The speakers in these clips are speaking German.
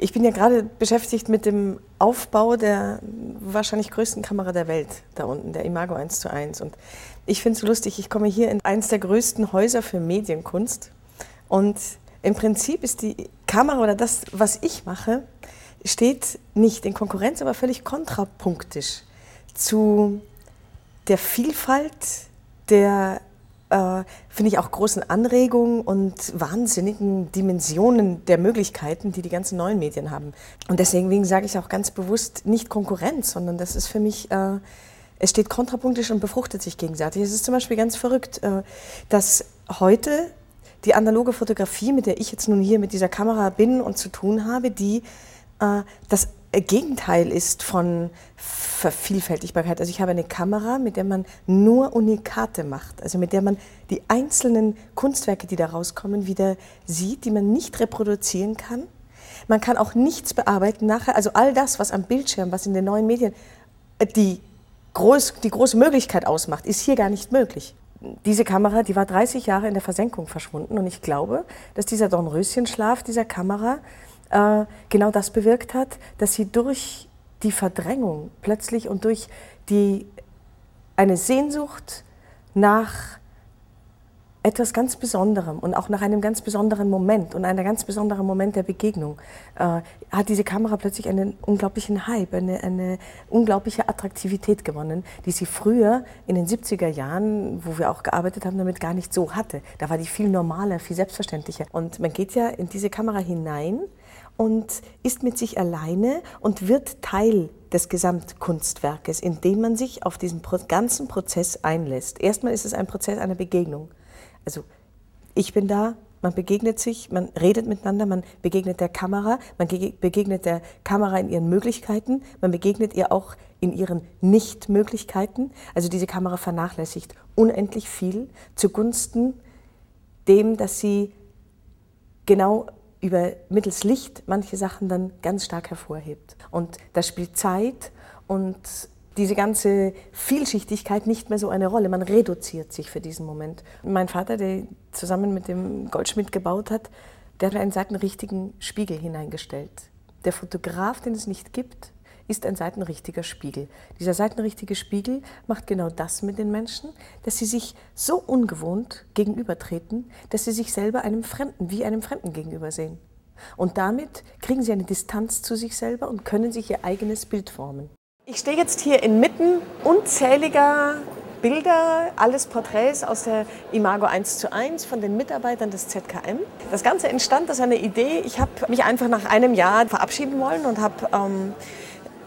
Ich bin ja gerade beschäftigt mit dem Aufbau der wahrscheinlich größten Kamera der Welt da unten, der Imago 1 zu 1. Und ich finde es so lustig, ich komme hier in eines der größten Häuser für Medienkunst. Und im Prinzip ist die Kamera oder das, was ich mache, steht nicht in Konkurrenz, aber völlig kontrapunktisch zu der Vielfalt der äh, finde ich auch großen Anregungen und wahnsinnigen Dimensionen der Möglichkeiten, die die ganzen neuen Medien haben. Und deswegen sage ich auch ganz bewusst nicht Konkurrenz, sondern das ist für mich, äh, es steht kontrapunktisch und befruchtet sich gegenseitig. Es ist zum Beispiel ganz verrückt, äh, dass heute die analoge Fotografie, mit der ich jetzt nun hier mit dieser Kamera bin und zu tun habe, die äh, das Gegenteil ist von Vervielfältigkeit. Also ich habe eine Kamera, mit der man nur Unikate macht, also mit der man die einzelnen Kunstwerke, die da rauskommen, wieder sieht, die man nicht reproduzieren kann. Man kann auch nichts bearbeiten nachher. Also all das, was am Bildschirm, was in den neuen Medien äh, die, groß, die große Möglichkeit ausmacht, ist hier gar nicht möglich. Diese Kamera, die war 30 Jahre in der Versenkung verschwunden und ich glaube, dass dieser Dornröschenschlaf dieser Kamera äh, genau das bewirkt hat, dass sie durch die Verdrängung plötzlich und durch die, eine Sehnsucht nach etwas ganz Besonderem und auch nach einem ganz besonderen Moment und einer ganz besonderen Moment der Begegnung äh, hat diese Kamera plötzlich einen unglaublichen Hype, eine, eine unglaubliche Attraktivität gewonnen, die sie früher in den 70er Jahren, wo wir auch gearbeitet haben, damit gar nicht so hatte. Da war die viel normaler, viel selbstverständlicher. Und man geht ja in diese Kamera hinein und ist mit sich alleine und wird Teil des Gesamtkunstwerkes, indem man sich auf diesen ganzen Prozess einlässt. Erstmal ist es ein Prozess einer Begegnung. Also ich bin da, man begegnet sich, man redet miteinander, man begegnet der Kamera, man begegnet der Kamera in ihren Möglichkeiten, man begegnet ihr auch in ihren Nichtmöglichkeiten. Also diese Kamera vernachlässigt unendlich viel zugunsten dem, dass sie genau über mittels Licht manche Sachen dann ganz stark hervorhebt. Und da spielt Zeit und diese ganze Vielschichtigkeit nicht mehr so eine Rolle. Man reduziert sich für diesen Moment. Mein Vater, der zusammen mit dem Goldschmidt gebaut hat, der hat einen seitenrichtigen Spiegel hineingestellt. Der Fotograf, den es nicht gibt, ist ein seitenrichtiger Spiegel. Dieser seitenrichtige Spiegel macht genau das mit den Menschen, dass sie sich so ungewohnt gegenübertreten, dass sie sich selber einem Fremden, wie einem Fremden gegenüber sehen. Und damit kriegen sie eine Distanz zu sich selber und können sich ihr eigenes Bild formen. Ich stehe jetzt hier inmitten unzähliger Bilder, alles Porträts aus der Imago 1 zu 1 von den Mitarbeitern des ZKM. Das Ganze entstand aus einer Idee. Ich habe mich einfach nach einem Jahr verabschieden wollen und habe ähm,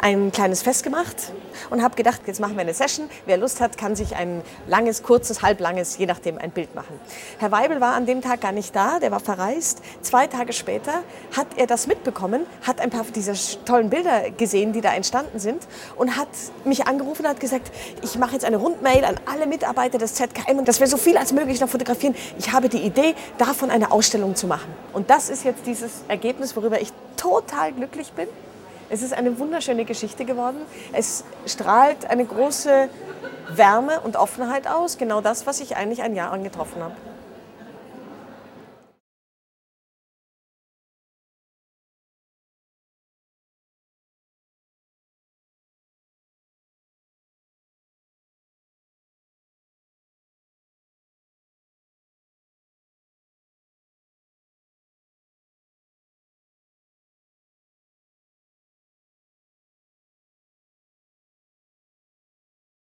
ein kleines Fest gemacht und habe gedacht, jetzt machen wir eine Session. Wer Lust hat, kann sich ein langes, kurzes, halblanges, je nachdem, ein Bild machen. Herr Weibel war an dem Tag gar nicht da, der war verreist. Zwei Tage später hat er das mitbekommen, hat ein paar dieser tollen Bilder gesehen, die da entstanden sind und hat mich angerufen und hat gesagt, ich mache jetzt eine Rundmail an alle Mitarbeiter des ZKM und dass wir so viel als möglich noch fotografieren. Ich habe die Idee, davon eine Ausstellung zu machen. Und das ist jetzt dieses Ergebnis, worüber ich total glücklich bin. Es ist eine wunderschöne Geschichte geworden. Es strahlt eine große Wärme und Offenheit aus. Genau das, was ich eigentlich ein Jahr angetroffen habe.